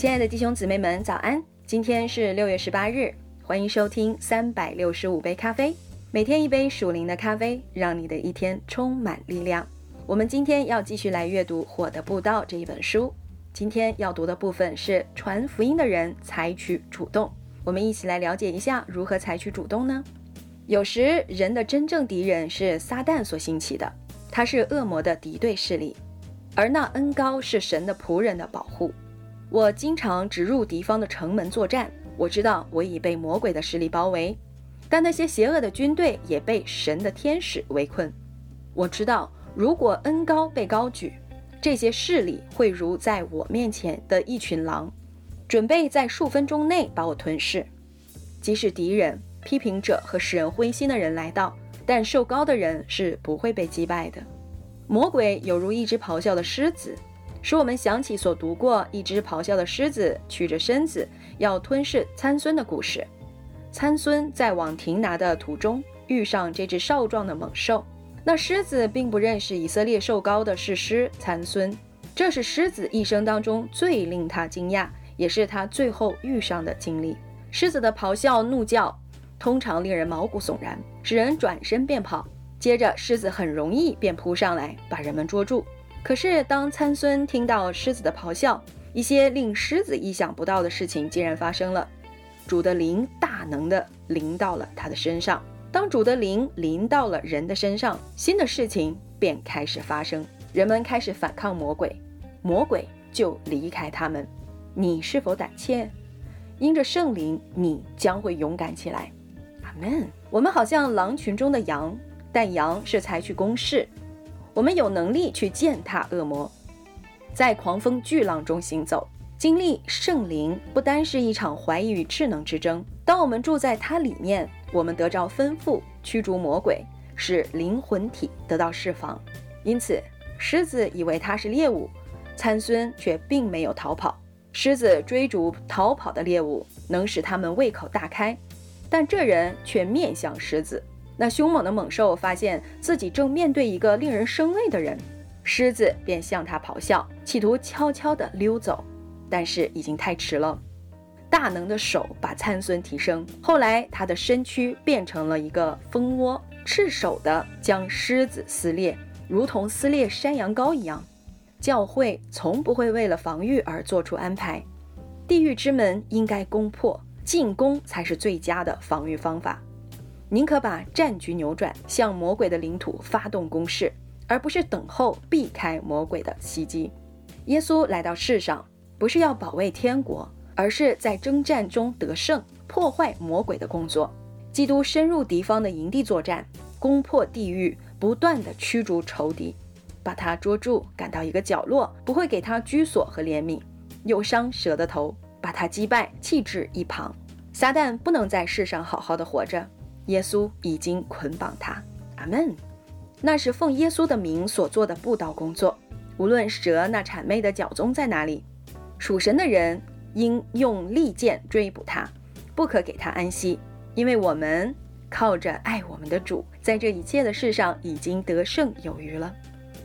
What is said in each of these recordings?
亲爱的弟兄姊妹们，早安！今天是六月十八日，欢迎收听三百六十五杯咖啡，每天一杯属灵的咖啡，让你的一天充满力量。我们今天要继续来阅读《火的步道》这一本书。今天要读的部分是传福音的人采取主动。我们一起来了解一下如何采取主动呢？有时人的真正敌人是撒旦所兴起的，他是恶魔的敌对势力，而那恩高是神的仆人的保护。我经常直入敌方的城门作战，我知道我已被魔鬼的势力包围，但那些邪恶的军队也被神的天使围困。我知道。如果恩高被高举，这些势力会如在我面前的一群狼，准备在数分钟内把我吞噬。即使敌人、批评者和使人灰心的人来到，但受高的人是不会被击败的。魔鬼有如一只咆哮的狮子，使我们想起所读过一只咆哮的狮子曲着身子要吞噬参孙的故事。参孙在往亭拿的途中遇上这只少壮的猛兽。那狮子并不认识以色列瘦高的士师参孙，这是狮子一生当中最令他惊讶，也是他最后遇上的经历。狮子的咆哮怒叫，通常令人毛骨悚然，使人转身便跑。接着，狮子很容易便扑上来，把人们捉住。可是，当参孙听到狮子的咆哮，一些令狮子意想不到的事情竟然发生了。主的灵大能的临到了他的身上。当主的灵临到了人的身上，新的事情便开始发生。人们开始反抗魔鬼，魔鬼就离开他们。你是否胆怯？因着圣灵，你将会勇敢起来。阿门。我们好像狼群中的羊，但羊是采取攻势。我们有能力去践踏恶魔，在狂风巨浪中行走。经历圣灵不单是一场怀疑与智能之争。当我们住在它里面，我们得着吩咐驱逐魔鬼，使灵魂体得到释放。因此，狮子以为它是猎物，参孙却并没有逃跑。狮子追逐逃跑的猎物，能使他们胃口大开，但这人却面向狮子。那凶猛的猛兽发现自己正面对一个令人生畏的人，狮子便向他咆哮，企图悄悄地溜走。但是已经太迟了，大能的手把参孙提升，后来他的身躯变成了一个蜂窝，赤手的将狮子撕裂，如同撕裂山羊羔一样。教会从不会为了防御而做出安排，地狱之门应该攻破，进攻才是最佳的防御方法。宁可把战局扭转，向魔鬼的领土发动攻势，而不是等候避开魔鬼的袭击。耶稣来到世上。不是要保卫天国，而是在征战中得胜，破坏魔鬼的工作。基督深入敌方的营地作战，攻破地狱，不断的驱逐仇敌，把他捉住，赶到一个角落，不会给他居所和怜悯，又伤蛇的头，把他击败，弃置一旁。撒旦不能在世上好好的活着，耶稣已经捆绑他。阿门。那是奉耶稣的名所做的布道工作。无论蛇那谄媚的脚踪在哪里。属神的人应用利剑追捕他，不可给他安息，因为我们靠着爱我们的主，在这一切的事上已经得胜有余了。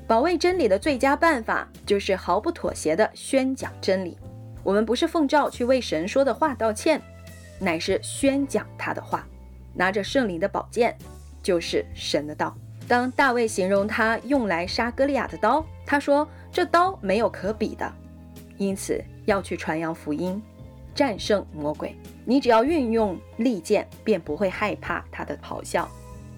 保卫真理的最佳办法就是毫不妥协地宣讲真理。我们不是奉召去为神说的话道歉，乃是宣讲他的话，拿着圣灵的宝剑，就是神的道。当大卫形容他用来杀歌利亚的刀，他说：“这刀没有可比的。”因此要去传扬福音，战胜魔鬼。你只要运用利剑，便不会害怕他的咆哮。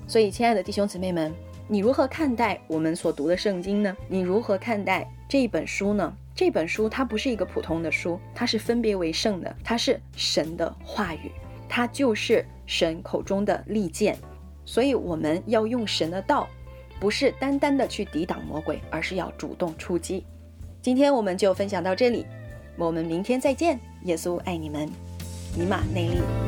所以，亲爱的弟兄姊妹们，你如何看待我们所读的圣经呢？你如何看待这一本书呢？这本书它不是一个普通的书，它是分别为圣的，它是神的话语，它就是神口中的利剑。所以，我们要用神的道，不是单单的去抵挡魔鬼，而是要主动出击。今天我们就分享到这里，我们明天再见。耶稣爱你们，尼玛内利。